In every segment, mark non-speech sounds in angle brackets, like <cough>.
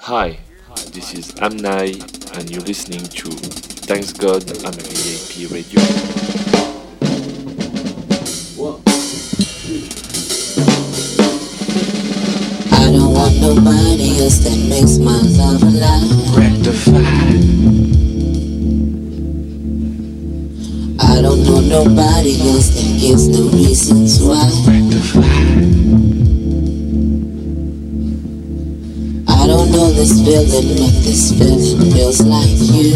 Hi, this is Amnai, and you're listening to Thanks God I'm a VIP Radio. I don't want nobody else that makes my love alive. Rectify. I don't know nobody else that gives no reasons why. I this feeling, but this feeling feels like you.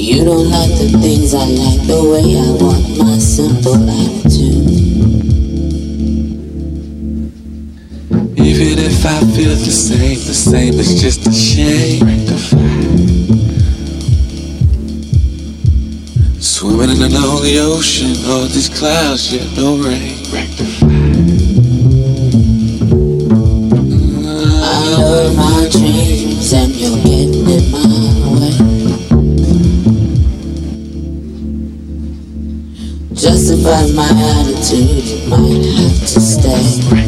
You don't like the things I like, the way I want my simple life attitude. Even if I feel the same, the same is just a shame. Swimming in a lonely ocean, all these clouds, yet no rain. Justify my attitude, might have to stay.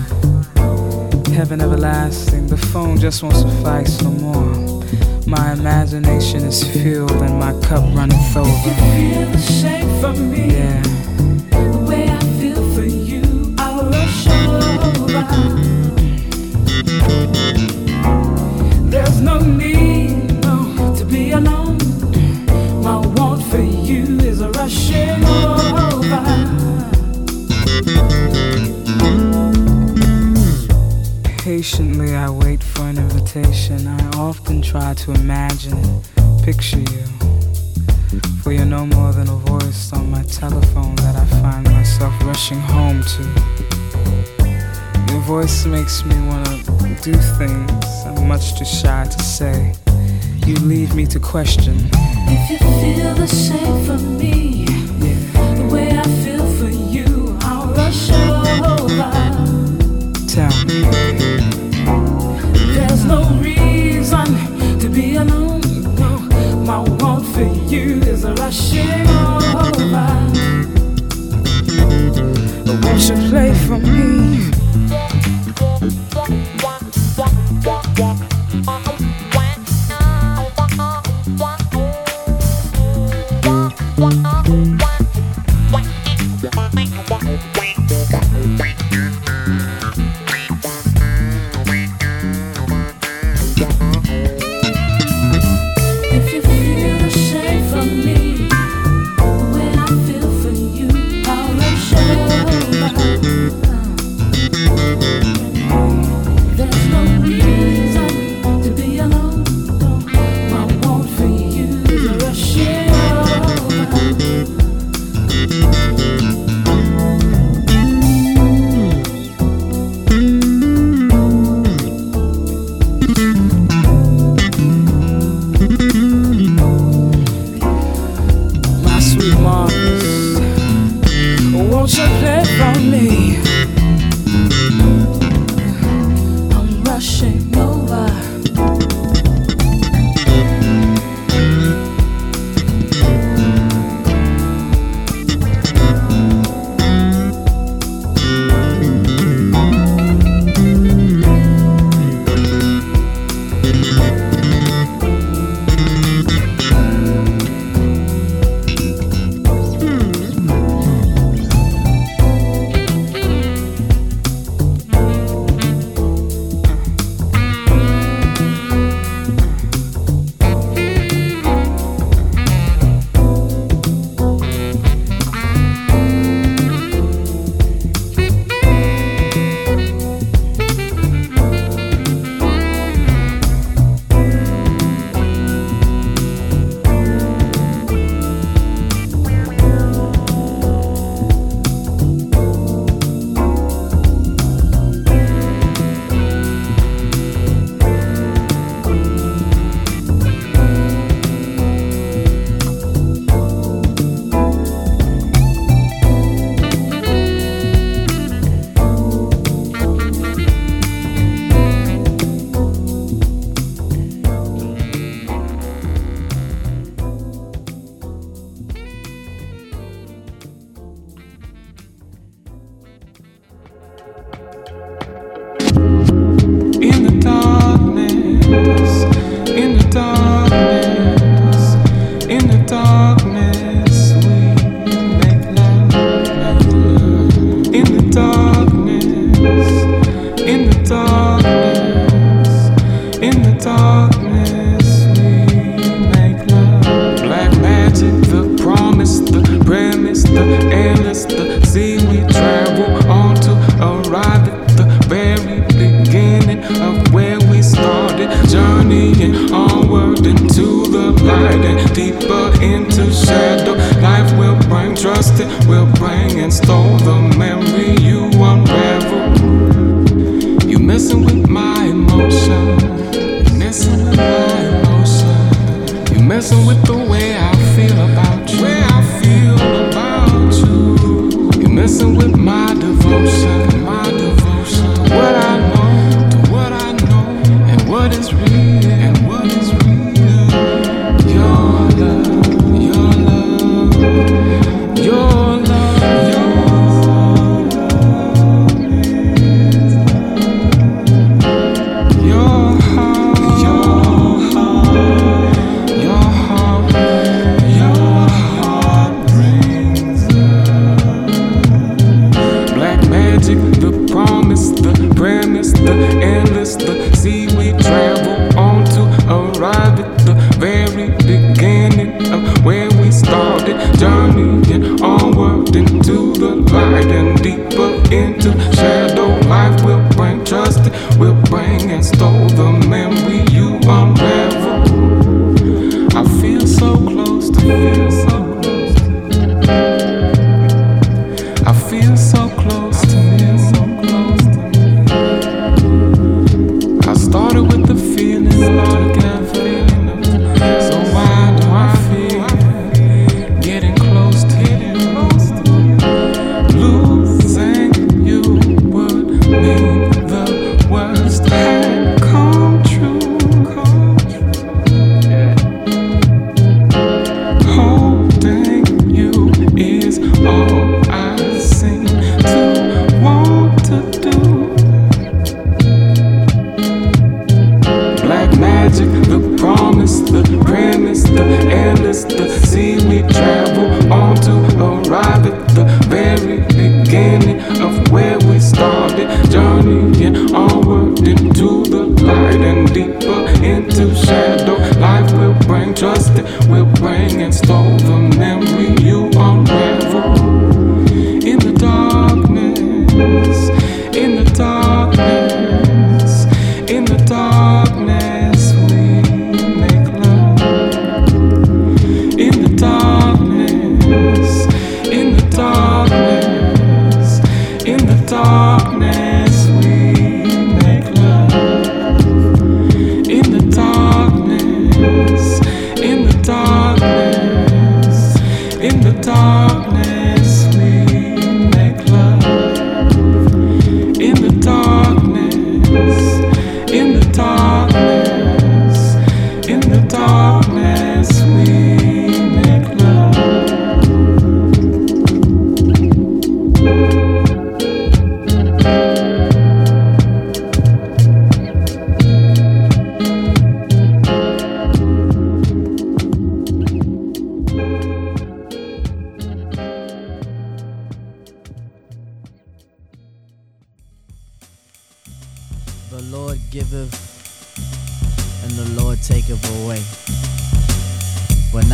Heaven everlasting, the phone just won't suffice no more. My imagination is filled and my cup runneth over. You Feel the shake for me. Yeah. The way I feel for you, I'll rush over. There's no need, no, to be alone. Patiently I wait for an invitation. I often try to imagine picture you. For you're no more than a voice on my telephone that I find myself rushing home to. Your voice makes me wanna do things I'm much too shy to say. You leave me to question. If you feel the same for me, yeah. the way I feel for you, I'll rush over. Tell me. There's no reason to be alone. My want for you is rushing over. Won't you play for me?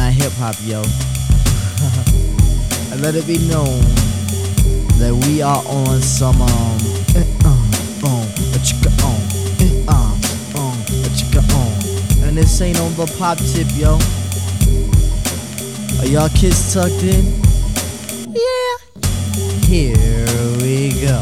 Not hip hop, yo. and <laughs> let it be known that we are on some um eh, uh, um a chicka eh, uh, um a chicka um. And this ain't on the pop tip, yo. Are y'all kids tucked in? Yeah. Here we go.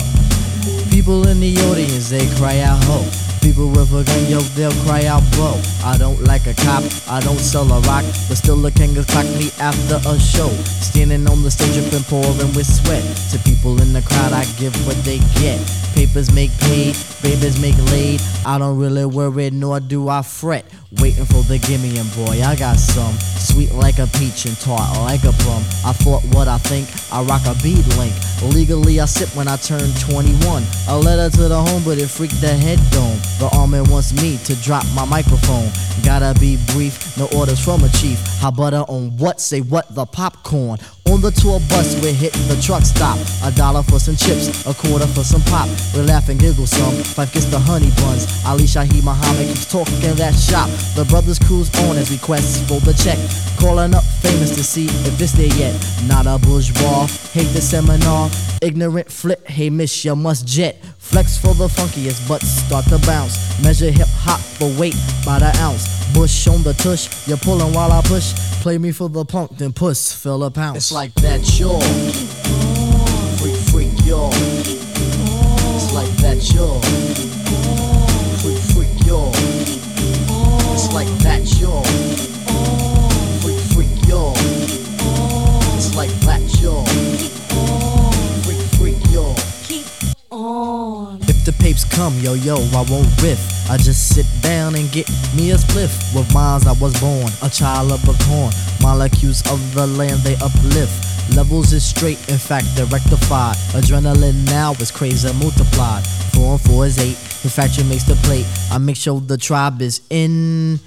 People in the audience, they cry out ho. People with a gun, yo, they'll cry out bro. I don't like a cop, I don't sell a rock, but still the king clock me after a show. Standing on the stage, and pouring with sweat. To people in the crowd, I give what they get. Papers make paid, babies make laid. I don't really worry, nor do I fret. Waiting for the gimme and boy, I got some. Sweet like a peach and tart like a plum. I thought what I think, I rock a bead link. Legally, I sip when I turn 21. A letter to the home, but it freaked the head dome. The army wants me to drop my microphone. Gotta be brief, no orders from a chief. How butter on what? Say what? The popcorn. On the tour bus, we're hitting the truck stop. A dollar for some chips, a quarter for some pop. We laugh and giggle some. Five gets the honey buns. Ali Shaheed Muhammad keeps talking that shop. The brothers cruise on as we quest for the check. Calling up famous to see if it's there yet. Not a bourgeois, hate the seminar. Ignorant flip, hey miss, you must jet. Flex for the funkiest, but start to bounce. Measure hip hop for weight by the ounce. Bush on the tush, you're pulling while I push. Play me for the punk, then puss, fill a pounce. It's like that, y'all. Freak, freak, y'all. It's like that, y'all. Freak, freak, y'all. It's like that, y'all. The papes come, yo yo, I won't riff. I just sit down and get me a spliff. With minds I was born, a child of a corn. Molecules of the land they uplift. Levels is straight, in fact they're rectified. Adrenaline now is crazy multiplied. Four and four is eight. In fact, you makes the plate. I make sure the tribe is in.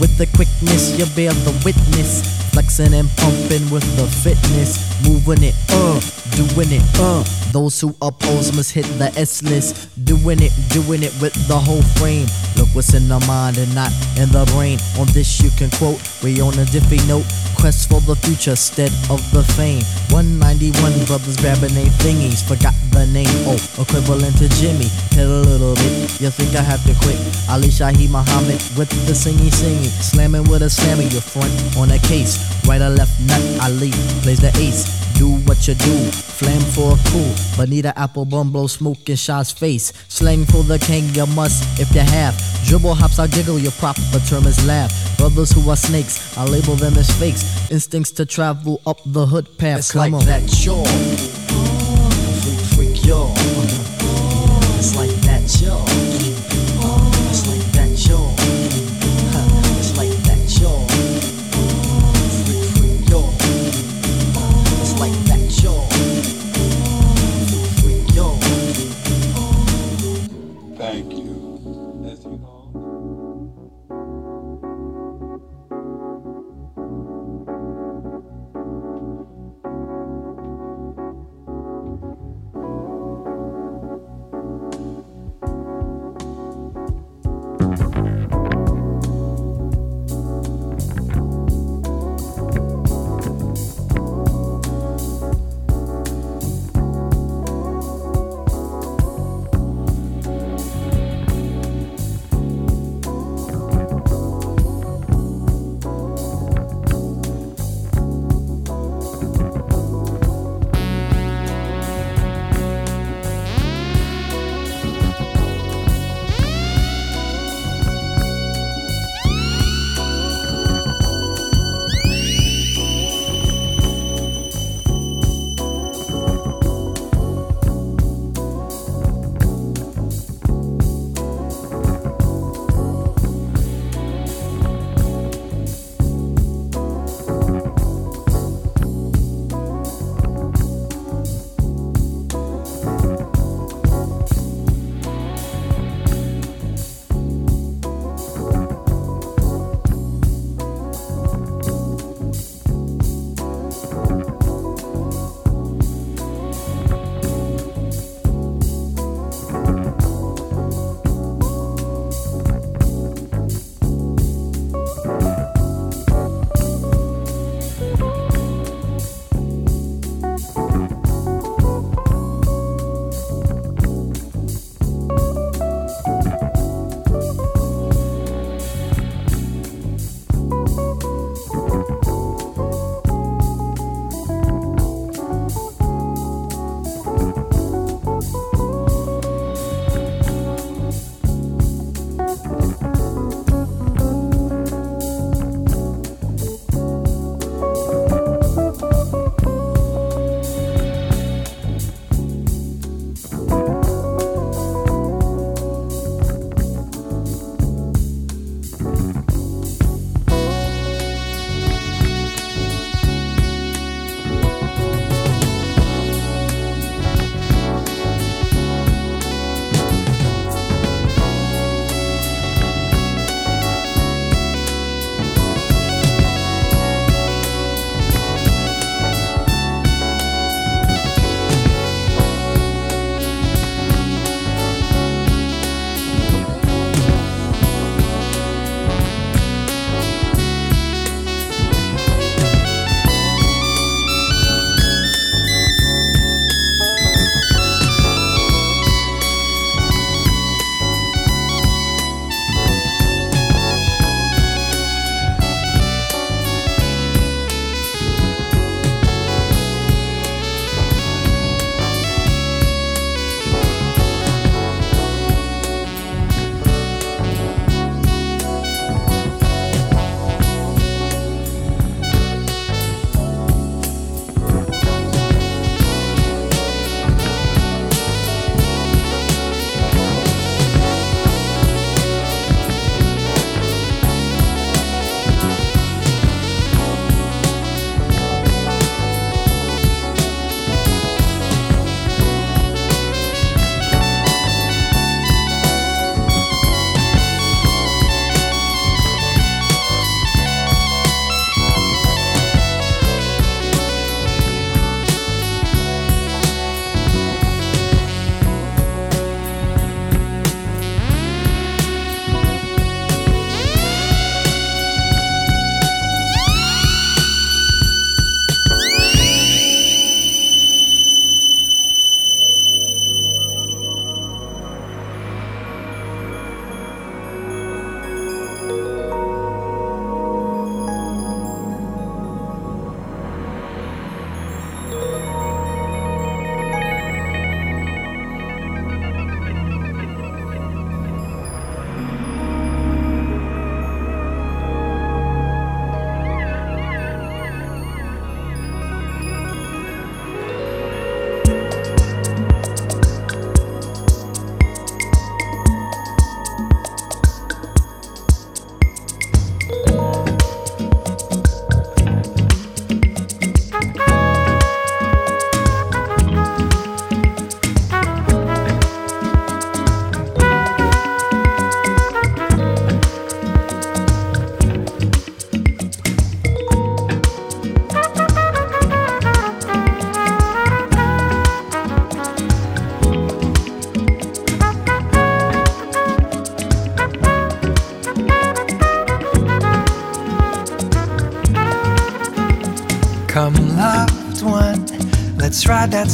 With the quickness, you bear the witness. Flexing and pumping with the fitness, moving it, uh, doing it, uh. Those who oppose must hit the S list, doing it, doing it with the whole frame. Look what's in the mind and not in the brain. On this you can quote, we on a diffy note. Quest for the future instead of the fame. 191 brothers grabbing their thingies, forgot the name. Oh, equivalent to Jimmy. Hit a little bit, you think I have to quit? Ali Shaheed Muhammad with the singy singy, slamming with a slammy. Your front on a case, right or left nut. Ali plays the ace. Do what you do, flam for a cool. Bonita Applebum blow smoke in Shaw's face. Slang for the king, you must if you have. Dribble hops, I giggle, your proper term is laugh. Brothers who are snakes, I label them as fakes. Instincts to travel up the hood path. It's Come like on. that, yo. Freak, freak, yo. It's like that, yo.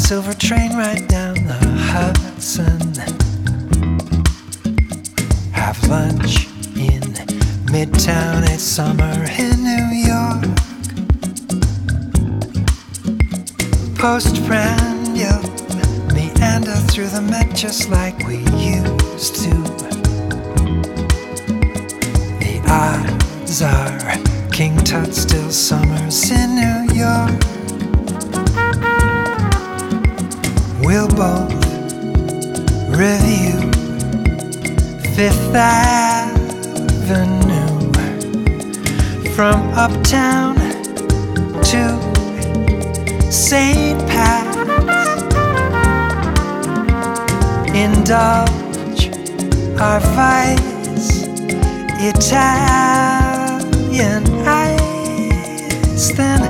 silver train right now. our vice, Italian ice. Then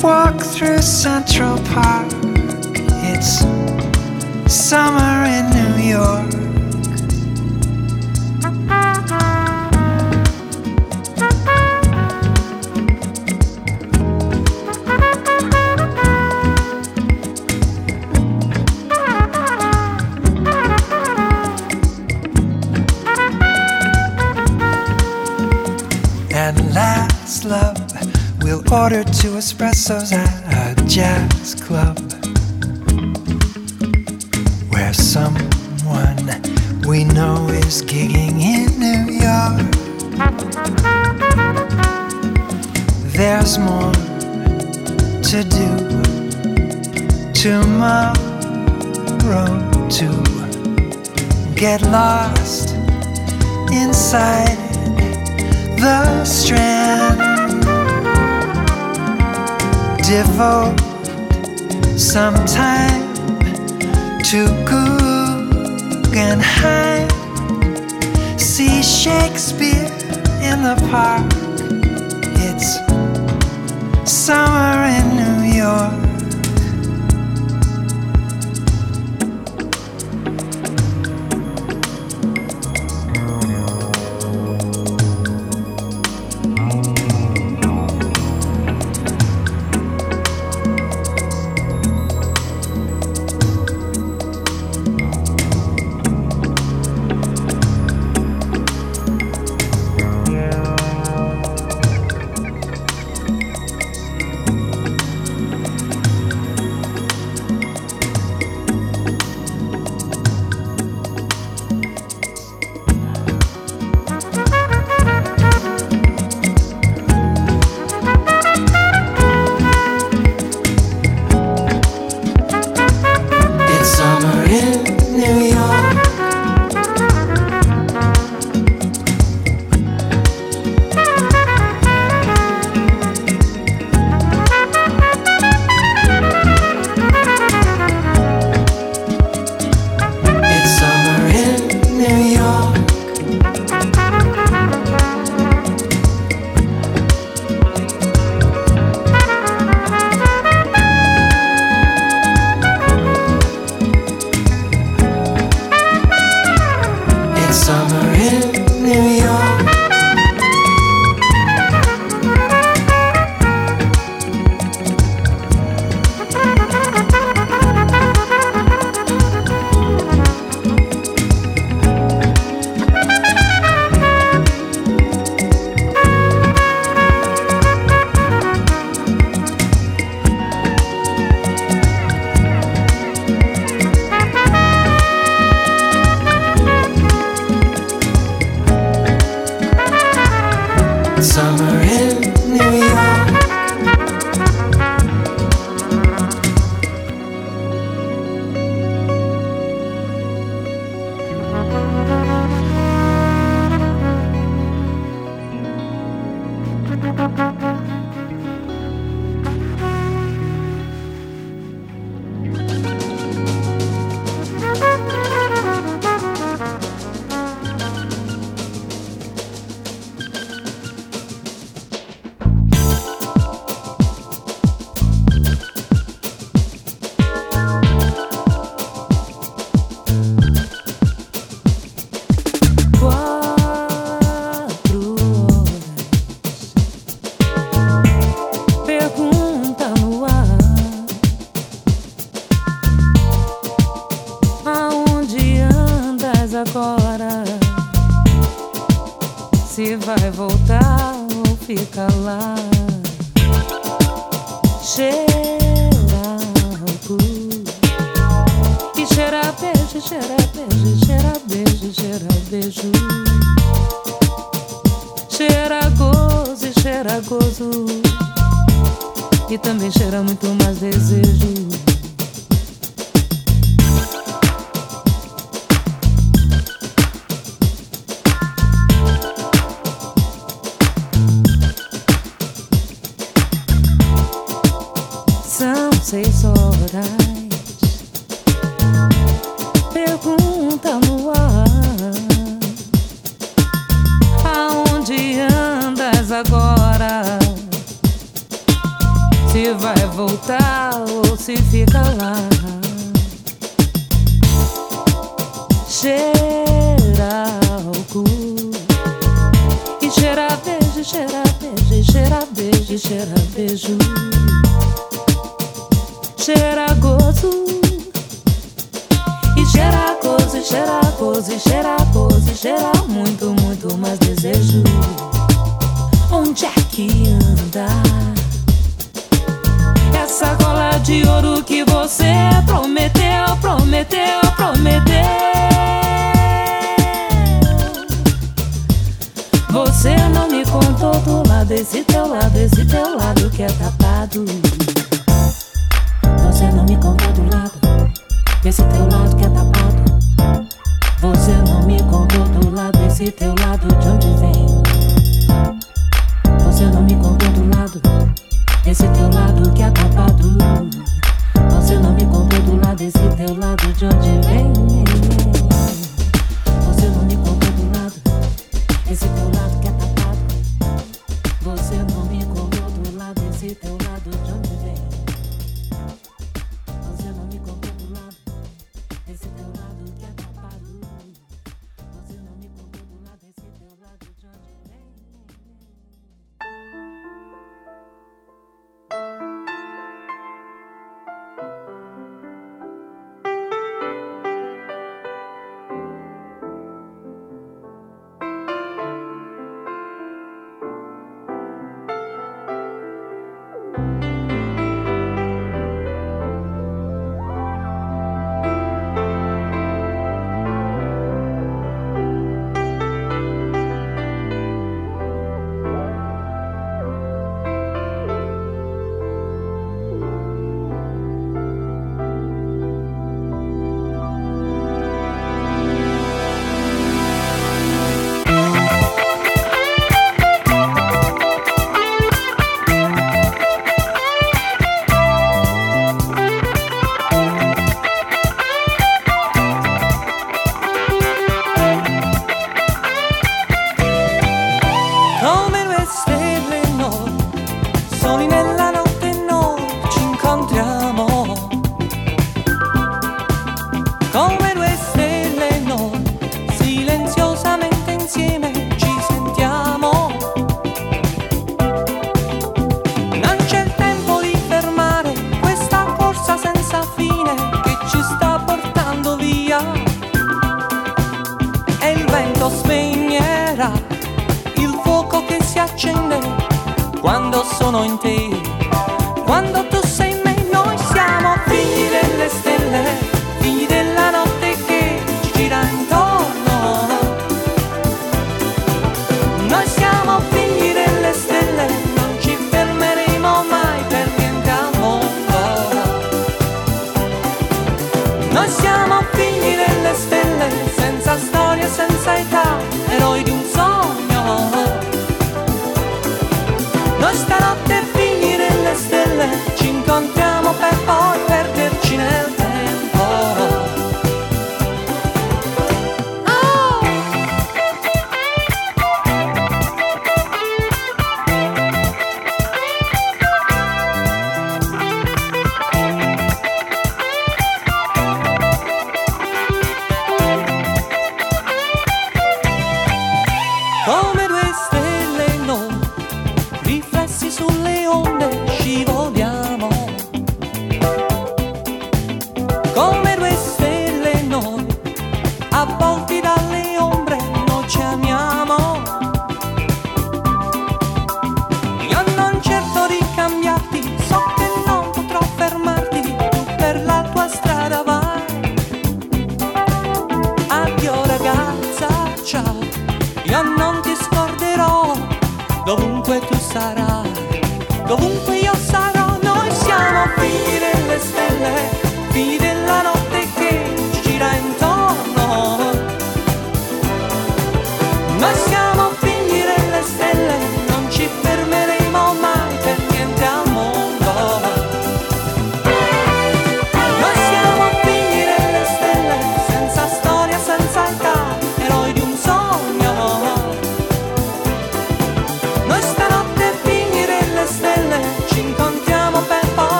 walk through Central Park. It's summer in New York. espressos. I devote some time to Guggenheim. See Shakespeare in the park. It's summer in New York.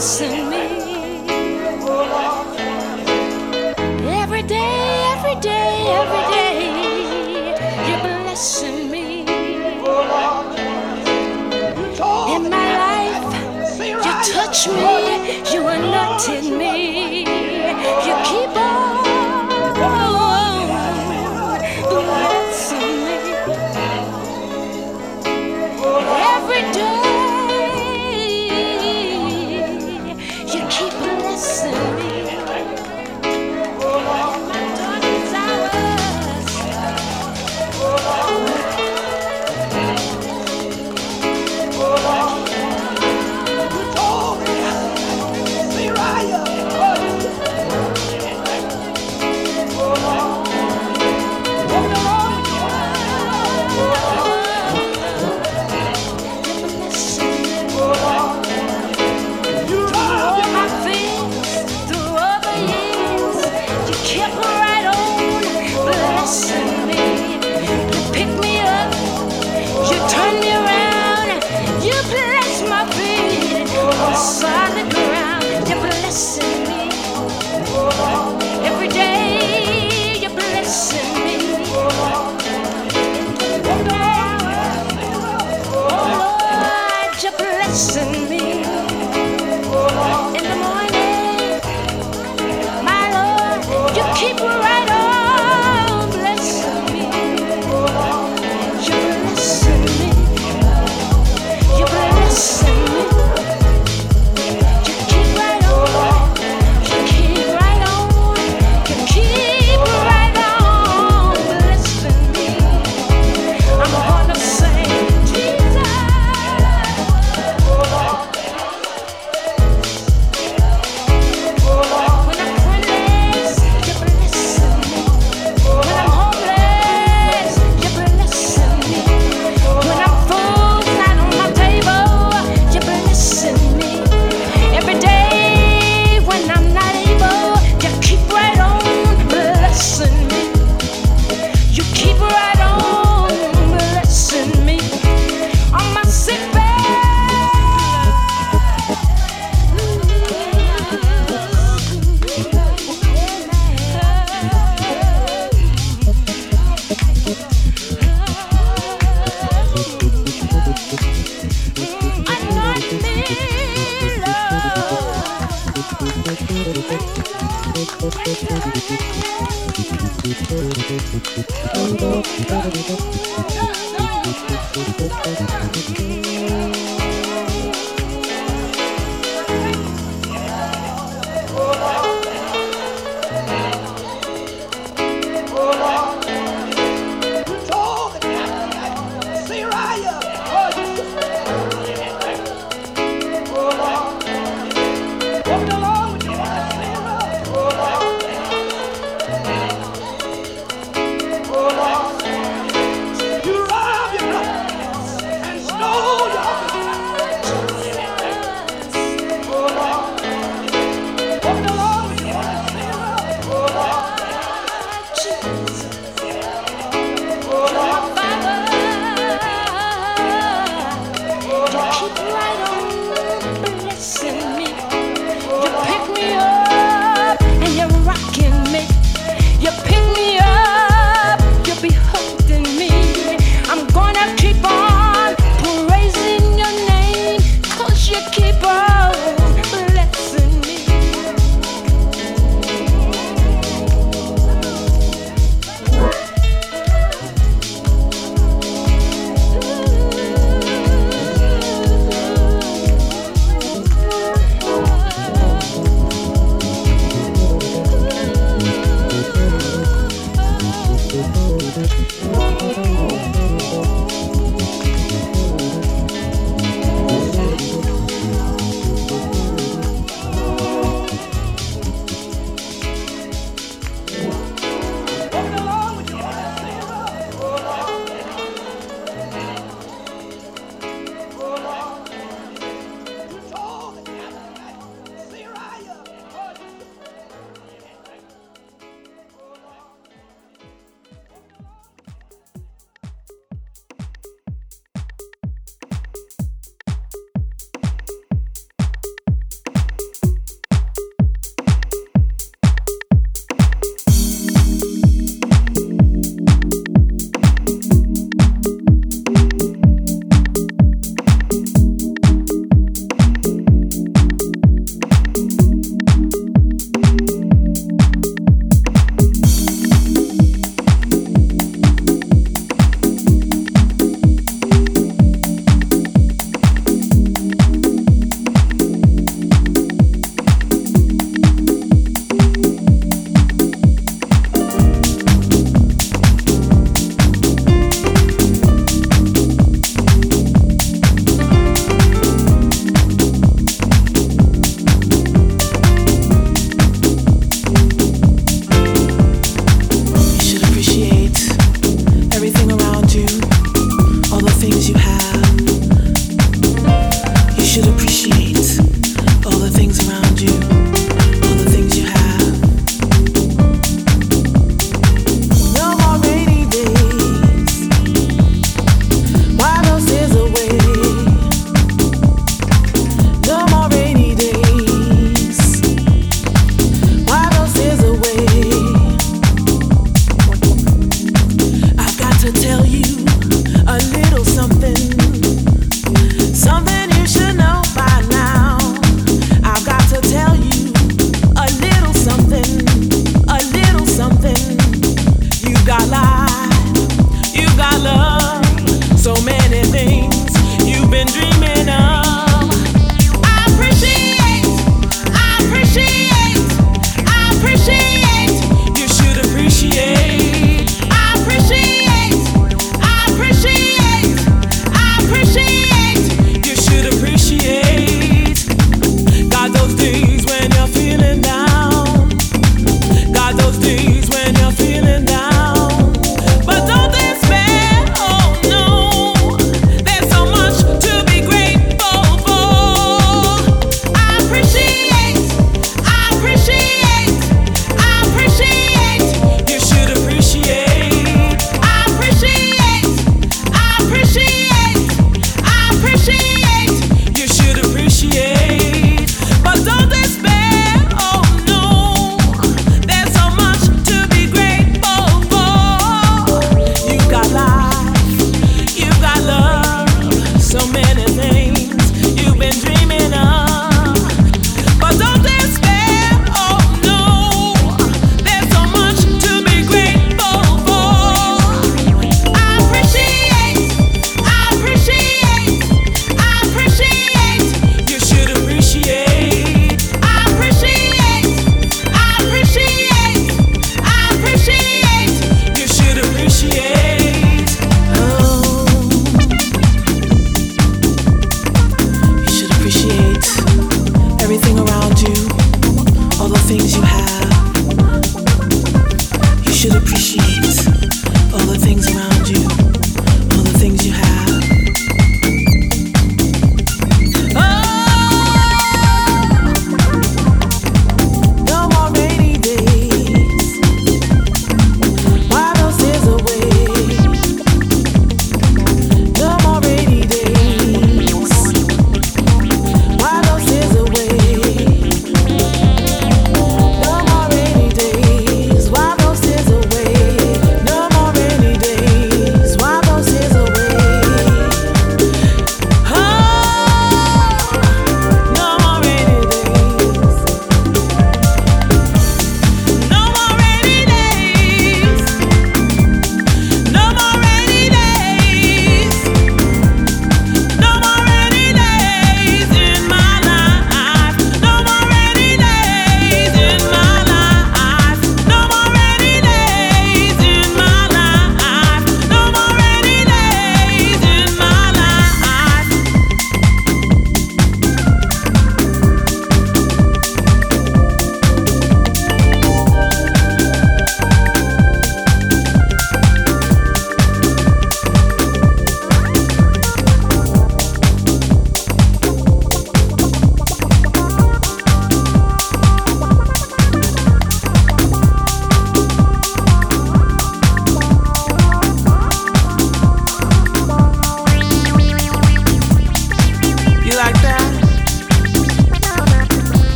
blessing me. Every day, every day, every day, you're blessing me. In my life, you touch me, you anoint me.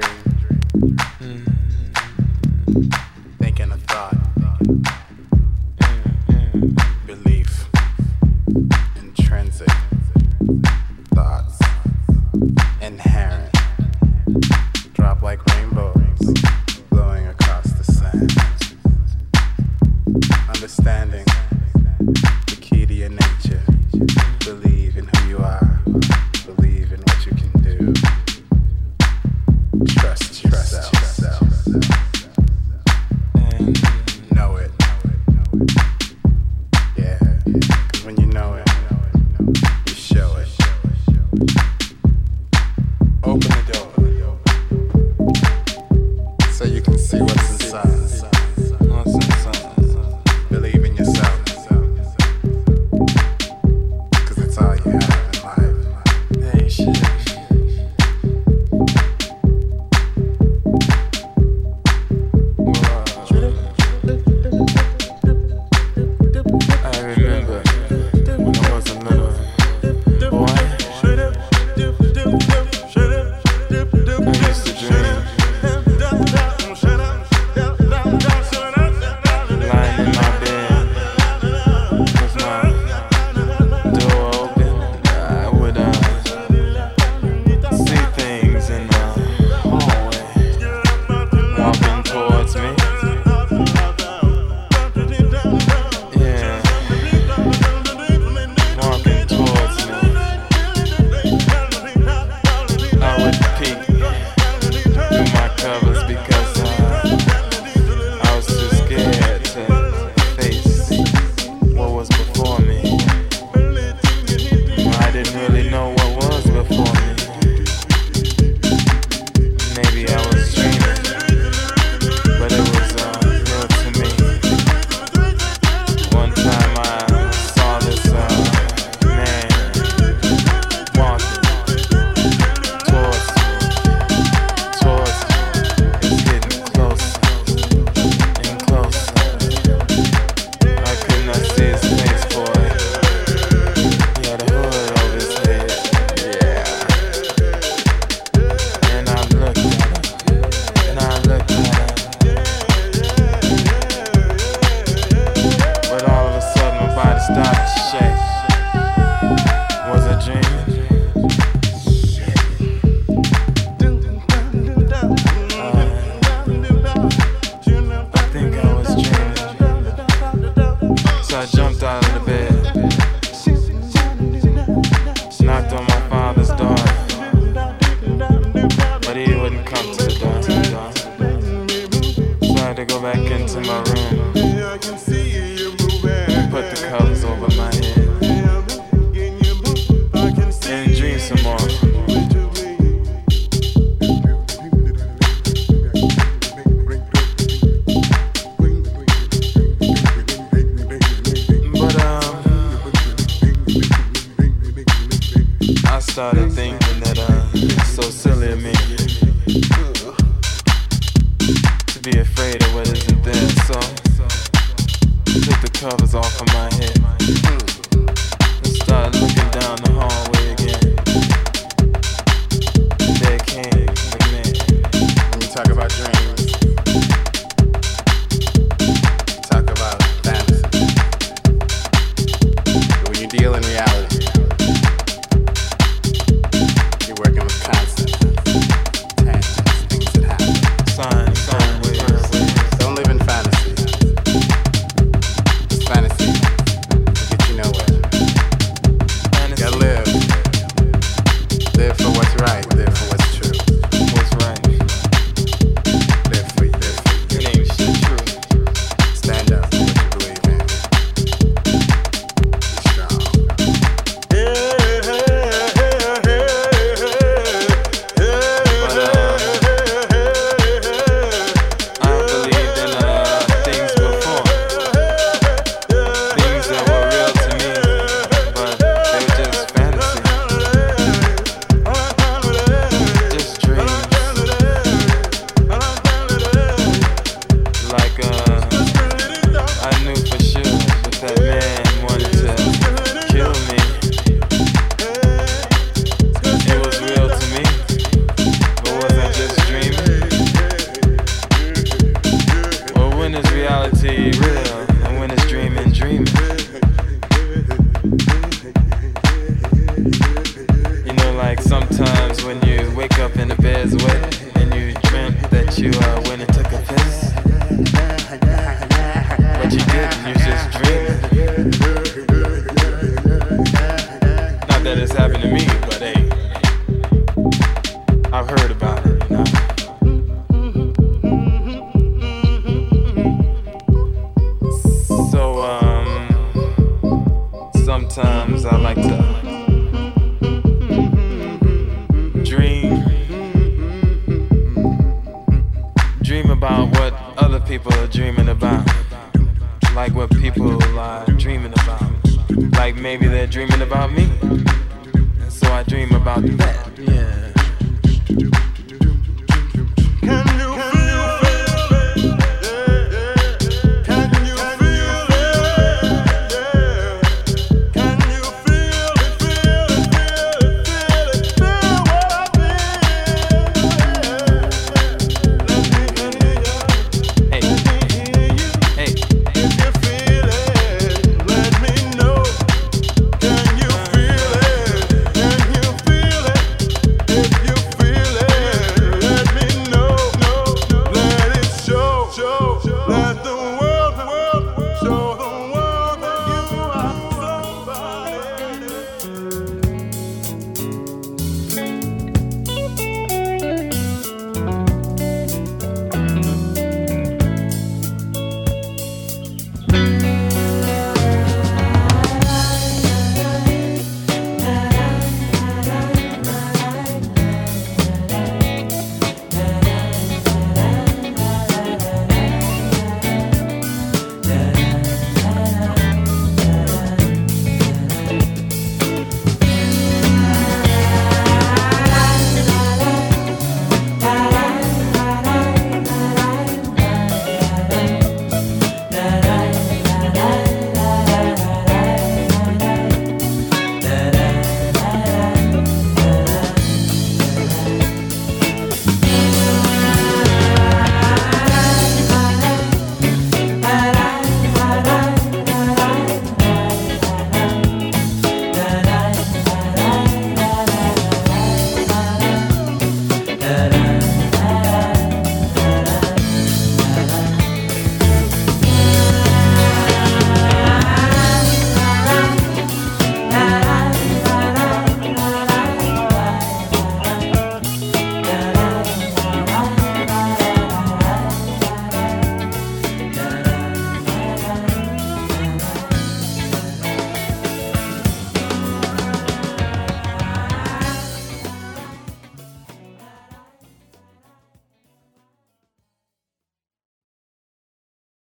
Dream.